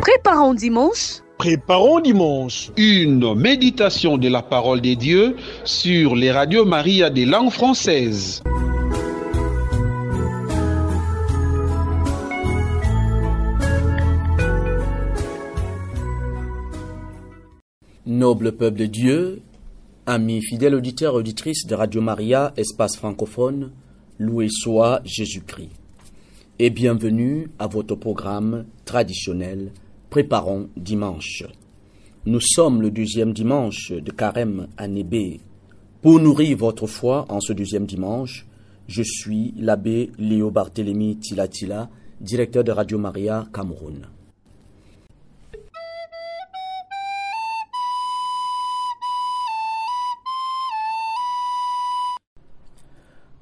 Préparons dimanche. Préparons dimanche. Une méditation de la parole de Dieu sur les radios Maria des langues françaises. Noble peuple de Dieu, amis fidèles auditeurs et auditrices de Radio Maria, espace francophone, loué soit Jésus-Christ. Et bienvenue à votre programme traditionnel Préparons dimanche. Nous sommes le deuxième dimanche de Carême à Nébé. Pour nourrir votre foi en ce deuxième dimanche, je suis l'abbé Léo Barthélemy Tilatila, directeur de Radio Maria Cameroun.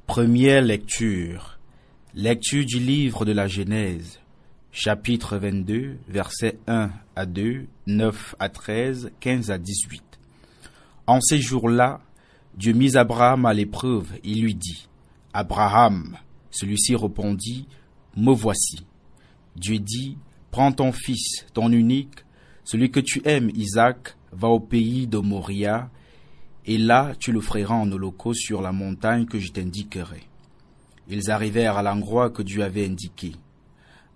Première lecture. Lecture du livre de la Genèse. Chapitre 22, versets 1 à 2, 9 à 13, 15 à 18. En ces jours-là, Dieu mit Abraham à l'épreuve et lui dit, Abraham, celui-ci répondit, Me voici. Dieu dit, Prends ton fils, ton unique, celui que tu aimes, Isaac, va au pays de Moria, et là tu le en holocauste sur la montagne que je t'indiquerai. Ils arrivèrent à l'endroit que Dieu avait indiqué.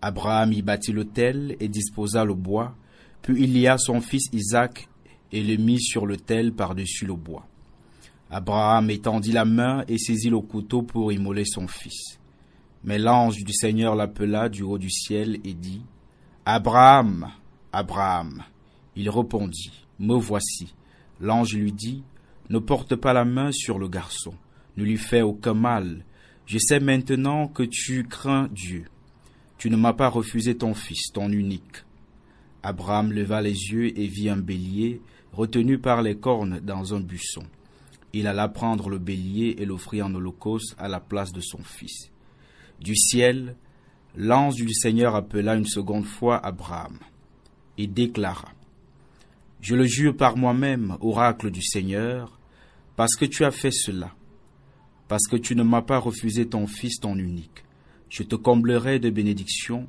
Abraham y bâtit l'autel et disposa le bois, puis il lia son fils Isaac et le mit sur l'autel par-dessus le bois. Abraham étendit la main et saisit le couteau pour immoler son fils. Mais l'ange du Seigneur l'appela du haut du ciel et dit, Abraham, Abraham. Il répondit, Me voici. L'ange lui dit, Ne porte pas la main sur le garçon, ne lui fais aucun mal. Je sais maintenant que tu crains Dieu. Tu ne m'as pas refusé ton fils, ton unique. Abraham leva les yeux et vit un bélier retenu par les cornes dans un buisson. Il alla prendre le bélier et l'offrit en holocauste à la place de son fils. Du ciel, l'ange du Seigneur appela une seconde fois Abraham et déclara Je le jure par moi-même, oracle du Seigneur, parce que tu as fait cela, parce que tu ne m'as pas refusé ton fils, ton unique. Je te comblerai de bénédictions,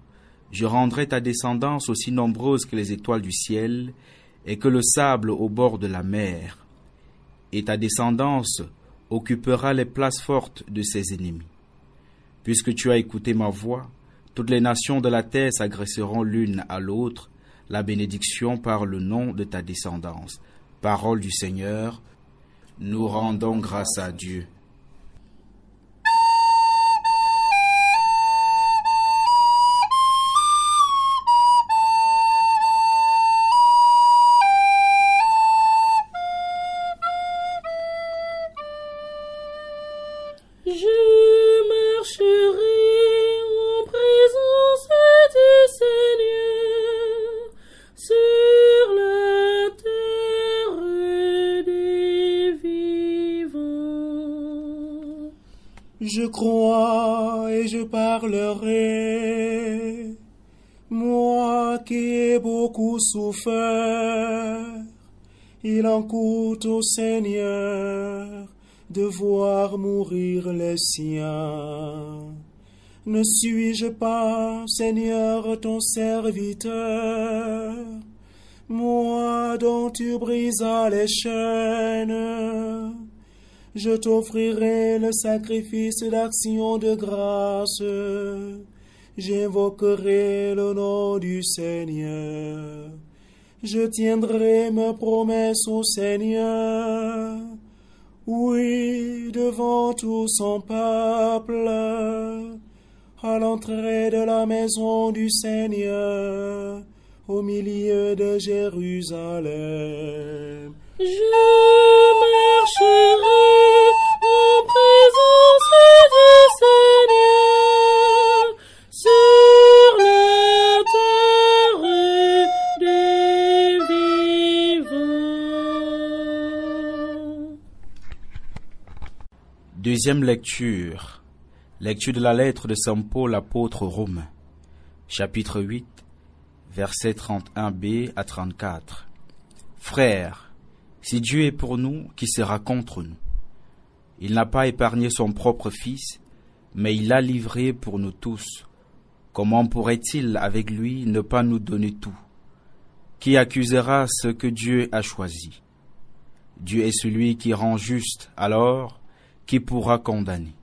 je rendrai ta descendance aussi nombreuse que les étoiles du ciel et que le sable au bord de la mer, et ta descendance occupera les places fortes de ses ennemis. Puisque tu as écouté ma voix, toutes les nations de la terre s'agresseront l'une à l'autre, la bénédiction par le nom de ta descendance. Parole du Seigneur, nous rendons grâce à Dieu. Je marcherai en présence du Seigneur sur la terre des vivants. Je crois et je parlerai, moi qui ai beaucoup souffert, il en coûte au Seigneur de voir mourir les siens. Ne suis-je pas, Seigneur, ton serviteur, moi dont tu brisas les chaînes? Je t'offrirai le sacrifice d'action de grâce. J'invoquerai le nom du Seigneur. Je tiendrai mes promesses au Seigneur. Oui, devant tout son peuple, à l'entrée de la maison du Seigneur, au milieu de Jérusalem. Je marcherai en présence du Seigneur Deuxième lecture. Lecture de la lettre de Saint Paul apôtre Romain. Chapitre 8, versets 31b à 34. Frères, si Dieu est pour nous, qui sera contre nous? Il n'a pas épargné son propre Fils, mais il l'a livré pour nous tous. Comment pourrait-il avec lui ne pas nous donner tout? Qui accusera ce que Dieu a choisi? Dieu est celui qui rend juste, alors qui pourra condamner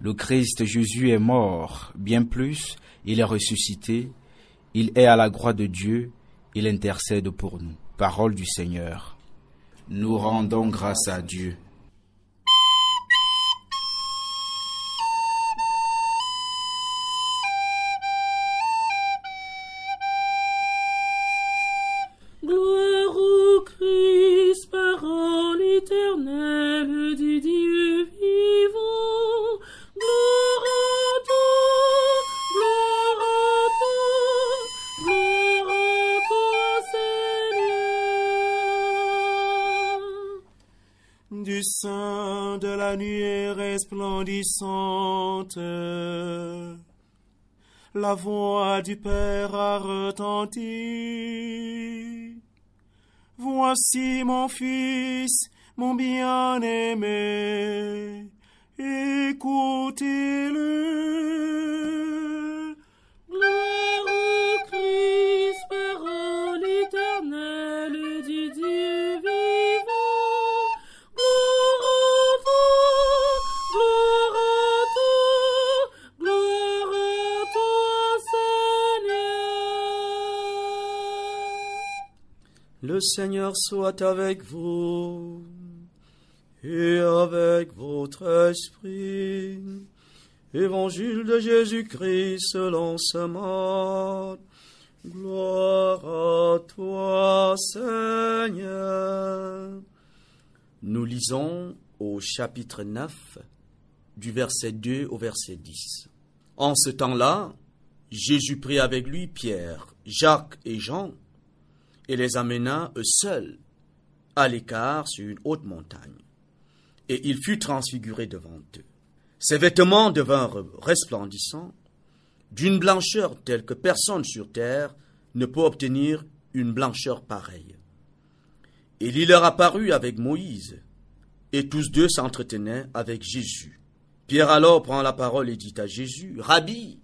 Le Christ Jésus est mort, bien plus, il est ressuscité, il est à la croix de Dieu, il intercède pour nous. Parole du Seigneur. Nous rendons grâce à Dieu. Du sein de la nuée resplendissante. La voix du Père a retenti. Voici mon Fils, mon bien-aimé, écoutez-le. Le Seigneur soit avec vous et avec votre esprit. Évangile de Jésus-Christ selon ce mode. Gloire à toi, Seigneur. Nous lisons au chapitre 9, du verset 2 au verset 10. En ce temps-là, Jésus prit avec lui Pierre, Jacques et Jean, et les amena eux seuls à l'écart sur une haute montagne. Et il fut transfiguré devant eux. Ses vêtements devinrent resplendissants, d'une blancheur telle que personne sur terre ne peut obtenir une blancheur pareille. Et il leur apparut avec Moïse, et tous deux s'entretenaient avec Jésus. Pierre alors prend la parole et dit à Jésus, Rabbi,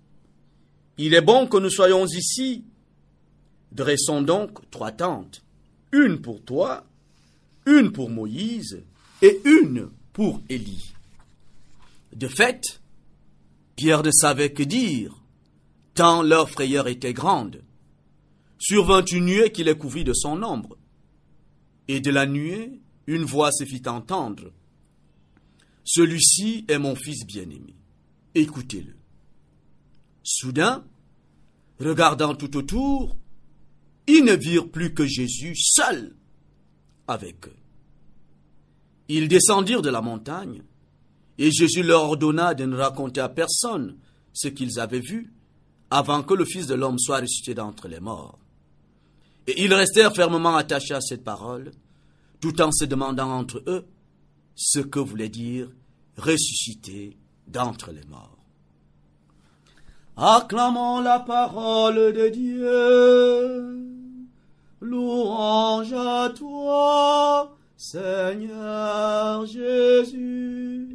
il est bon que nous soyons ici. Dressons donc trois tentes, une pour toi, une pour Moïse et une pour Élie. De fait, Pierre ne savait que dire, tant leur frayeur était grande. Survint une nuée qui les couvrit de son ombre. Et de la nuée, une voix se fit entendre. Celui-ci est mon fils bien-aimé. Écoutez-le. Soudain, regardant tout autour, ils ne virent plus que Jésus seul avec eux. Ils descendirent de la montagne, et Jésus leur ordonna de ne raconter à personne ce qu'ils avaient vu avant que le Fils de l'homme soit ressuscité d'entre les morts. Et ils restèrent fermement attachés à cette parole, tout en se demandant entre eux ce que voulait dire ressuscité d'entre les morts. Acclamons la parole de Dieu. Louange à toi, Seigneur Jésus.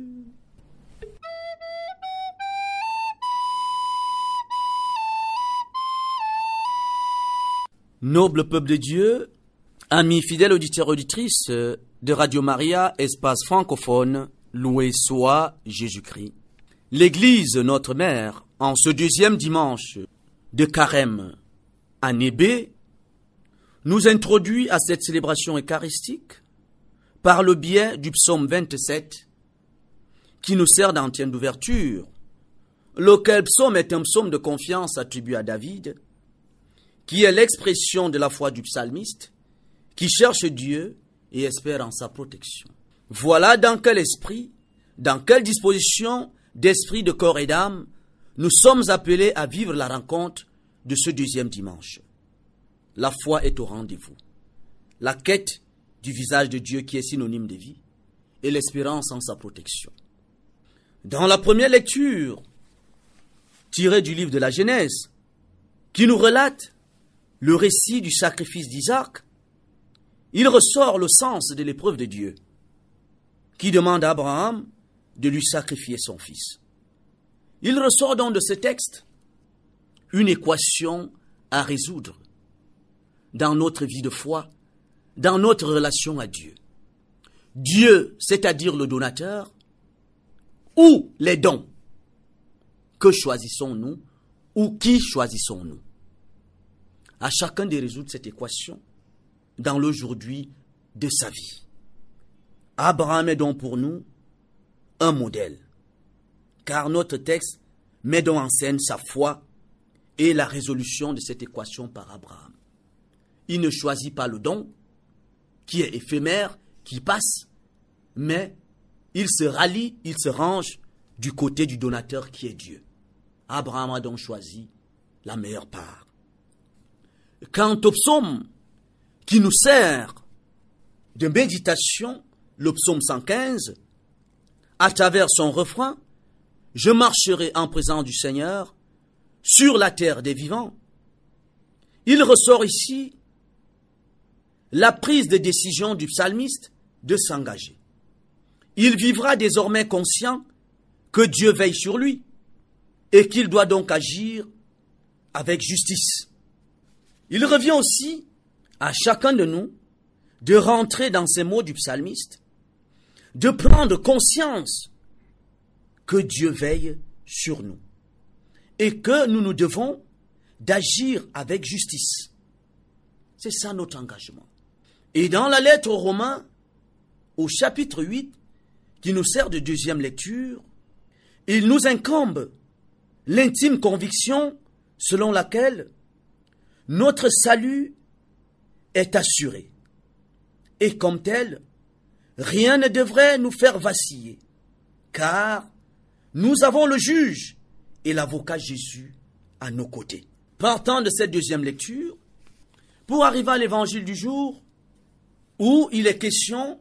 Noble peuple de Dieu, amis fidèles auditeurs auditrices de Radio Maria, espace francophone, loué soit Jésus-Christ. L'Église, notre mère, en ce deuxième dimanche de carême année B, nous introduit à cette célébration eucharistique par le biais du psaume 27 qui nous sert d'antenne d'ouverture, lequel psaume est un psaume de confiance attribué à David, qui est l'expression de la foi du psalmiste, qui cherche Dieu et espère en sa protection. Voilà dans quel esprit, dans quelle disposition d'esprit, de corps et d'âme, nous sommes appelés à vivre la rencontre de ce deuxième dimanche. La foi est au rendez-vous. La quête du visage de Dieu qui est synonyme de vie et l'espérance en sa protection. Dans la première lecture, tirée du livre de la Genèse, qui nous relate le récit du sacrifice d'Isaac, il ressort le sens de l'épreuve de Dieu, qui demande à Abraham de lui sacrifier son fils. Il ressort donc de ce texte une équation à résoudre. Dans notre vie de foi, dans notre relation à Dieu. Dieu, c'est-à-dire le donateur, ou les dons. Que choisissons-nous ou qui choisissons-nous? À chacun de résoudre cette équation dans l'aujourd'hui de sa vie. Abraham est donc pour nous un modèle, car notre texte met donc en scène sa foi et la résolution de cette équation par Abraham. Il ne choisit pas le don, qui est éphémère, qui passe, mais il se rallie, il se range du côté du donateur qui est Dieu. Abraham a donc choisi la meilleure part. Quant au psaume qui nous sert de méditation, le psaume 115, à travers son refrain, je marcherai en présence du Seigneur sur la terre des vivants. Il ressort ici la prise de décision du psalmiste de s'engager. Il vivra désormais conscient que Dieu veille sur lui et qu'il doit donc agir avec justice. Il revient aussi à chacun de nous de rentrer dans ces mots du psalmiste, de prendre conscience que Dieu veille sur nous et que nous nous devons d'agir avec justice. C'est ça notre engagement. Et dans la lettre aux Romains, au chapitre 8, qui nous sert de deuxième lecture, il nous incombe l'intime conviction selon laquelle notre salut est assuré. Et comme tel, rien ne devrait nous faire vaciller, car nous avons le juge et l'avocat Jésus à nos côtés. Partant de cette deuxième lecture, pour arriver à l'évangile du jour, où il est question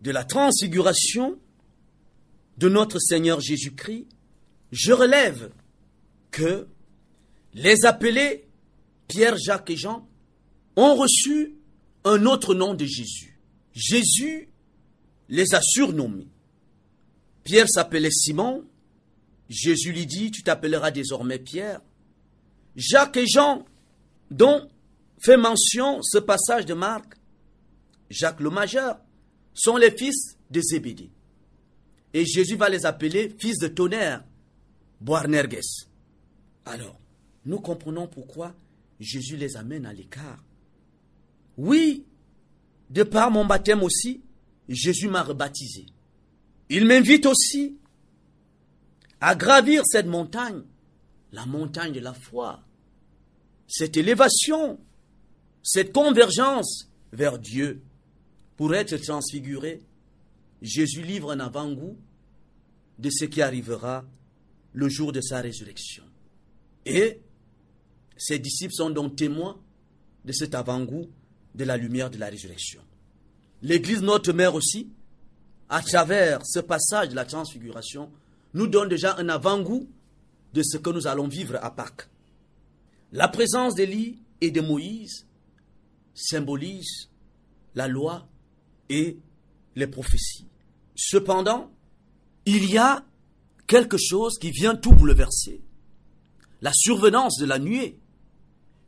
de la transfiguration de notre Seigneur Jésus-Christ, je relève que les appelés Pierre, Jacques et Jean ont reçu un autre nom de Jésus. Jésus les a surnommés. Pierre s'appelait Simon. Jésus lui dit, tu t'appelleras désormais Pierre. Jacques et Jean, dont fait mention ce passage de Marc, Jacques le majeur, sont les fils de Zébédée. Et Jésus va les appeler fils de tonnerre, Boarnerges. Alors, nous comprenons pourquoi Jésus les amène à l'écart. Oui, de par mon baptême aussi, Jésus m'a rebaptisé. Il m'invite aussi à gravir cette montagne, la montagne de la foi, cette élévation, cette convergence vers Dieu. Pour être transfiguré, Jésus livre un avant-goût de ce qui arrivera le jour de sa résurrection. Et ses disciples sont donc témoins de cet avant-goût de la lumière de la résurrection. L'Église, notre mère aussi, à travers ce passage de la transfiguration, nous donne déjà un avant-goût de ce que nous allons vivre à Pâques. La présence d'Élie et de Moïse symbolise la loi les prophéties. Cependant, il y a quelque chose qui vient tout bouleverser. La survenance de la nuée,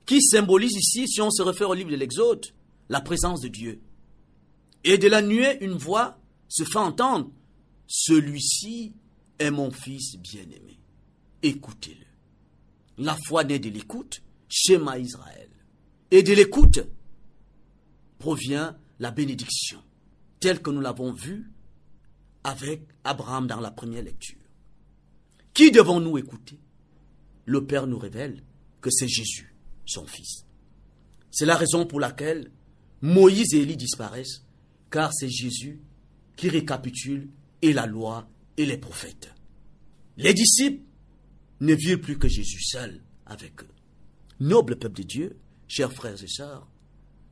qui symbolise ici, si on se réfère au livre de l'Exode, la présence de Dieu. Et de la nuée, une voix se fait entendre. Celui-ci est mon fils bien-aimé. Écoutez-le. La foi naît de l'écoute, schéma Israël. Et de l'écoute provient la bénédiction, telle que nous l'avons vue avec Abraham dans la première lecture. Qui devons-nous écouter? Le Père nous révèle que c'est Jésus, son Fils. C'est la raison pour laquelle Moïse et Élie disparaissent, car c'est Jésus qui récapitule et la loi et les prophètes. Les disciples ne virent plus que Jésus seul avec eux. Noble peuple de Dieu, chers frères et sœurs,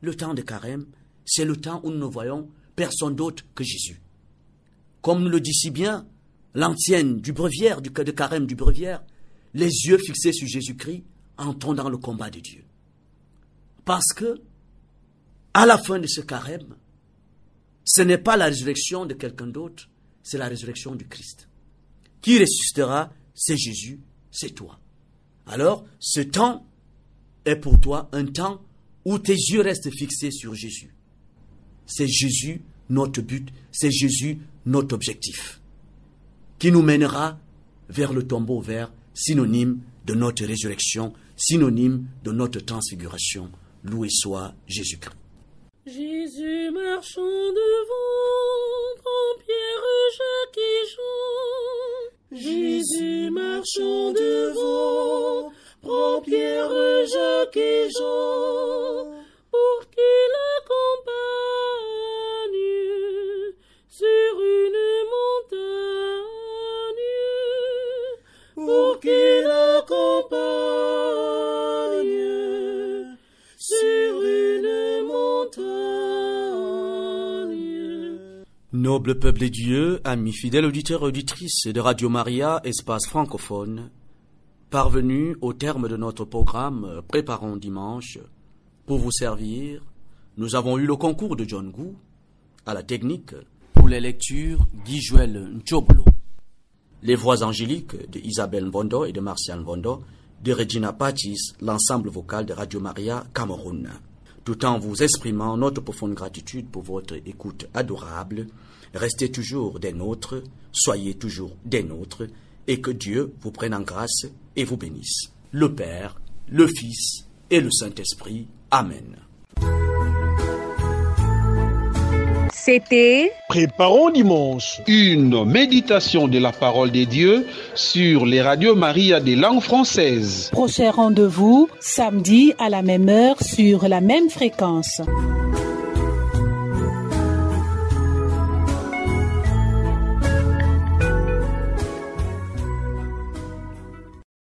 le temps de carême, c'est le temps où nous ne voyons personne d'autre que Jésus. Comme le dit si bien l'ancienne du breviaire, du de carême du breviaire, les yeux fixés sur Jésus-Christ, entrons dans le combat de Dieu. Parce que, à la fin de ce carême, ce n'est pas la résurrection de quelqu'un d'autre, c'est la résurrection du Christ. Qui ressuscitera, c'est Jésus, c'est toi. Alors, ce temps est pour toi un temps où tes yeux restent fixés sur Jésus. C'est Jésus notre but, c'est Jésus notre objectif, qui nous mènera vers le tombeau vert, synonyme de notre résurrection, synonyme de notre transfiguration. Loué soit Jésus-Christ. Jésus marchant devant, prend Pierre, Jacques et Jean. Jésus marchant devant. Noble peuple de Dieu, amis fidèles auditeurs et auditrices de Radio Maria, espace francophone, parvenus au terme de notre programme euh, Préparons dimanche, pour vous servir, nous avons eu le concours de John Gou, à la technique, pour les lectures Guy Joël les voix angéliques de Isabelle Mbondo et de Martial Mbondo, de Regina Patis, l'ensemble vocal de Radio Maria Cameroun. Tout en vous exprimant notre profonde gratitude pour votre écoute adorable, restez toujours des nôtres, soyez toujours des nôtres, et que Dieu vous prenne en grâce et vous bénisse. Le Père, le Fils et le Saint-Esprit. Amen. C'était Préparons dimanche. Une méditation de la parole de Dieu sur les radios Maria des langues françaises. prochain rendez-vous samedi à la même heure sur la même fréquence.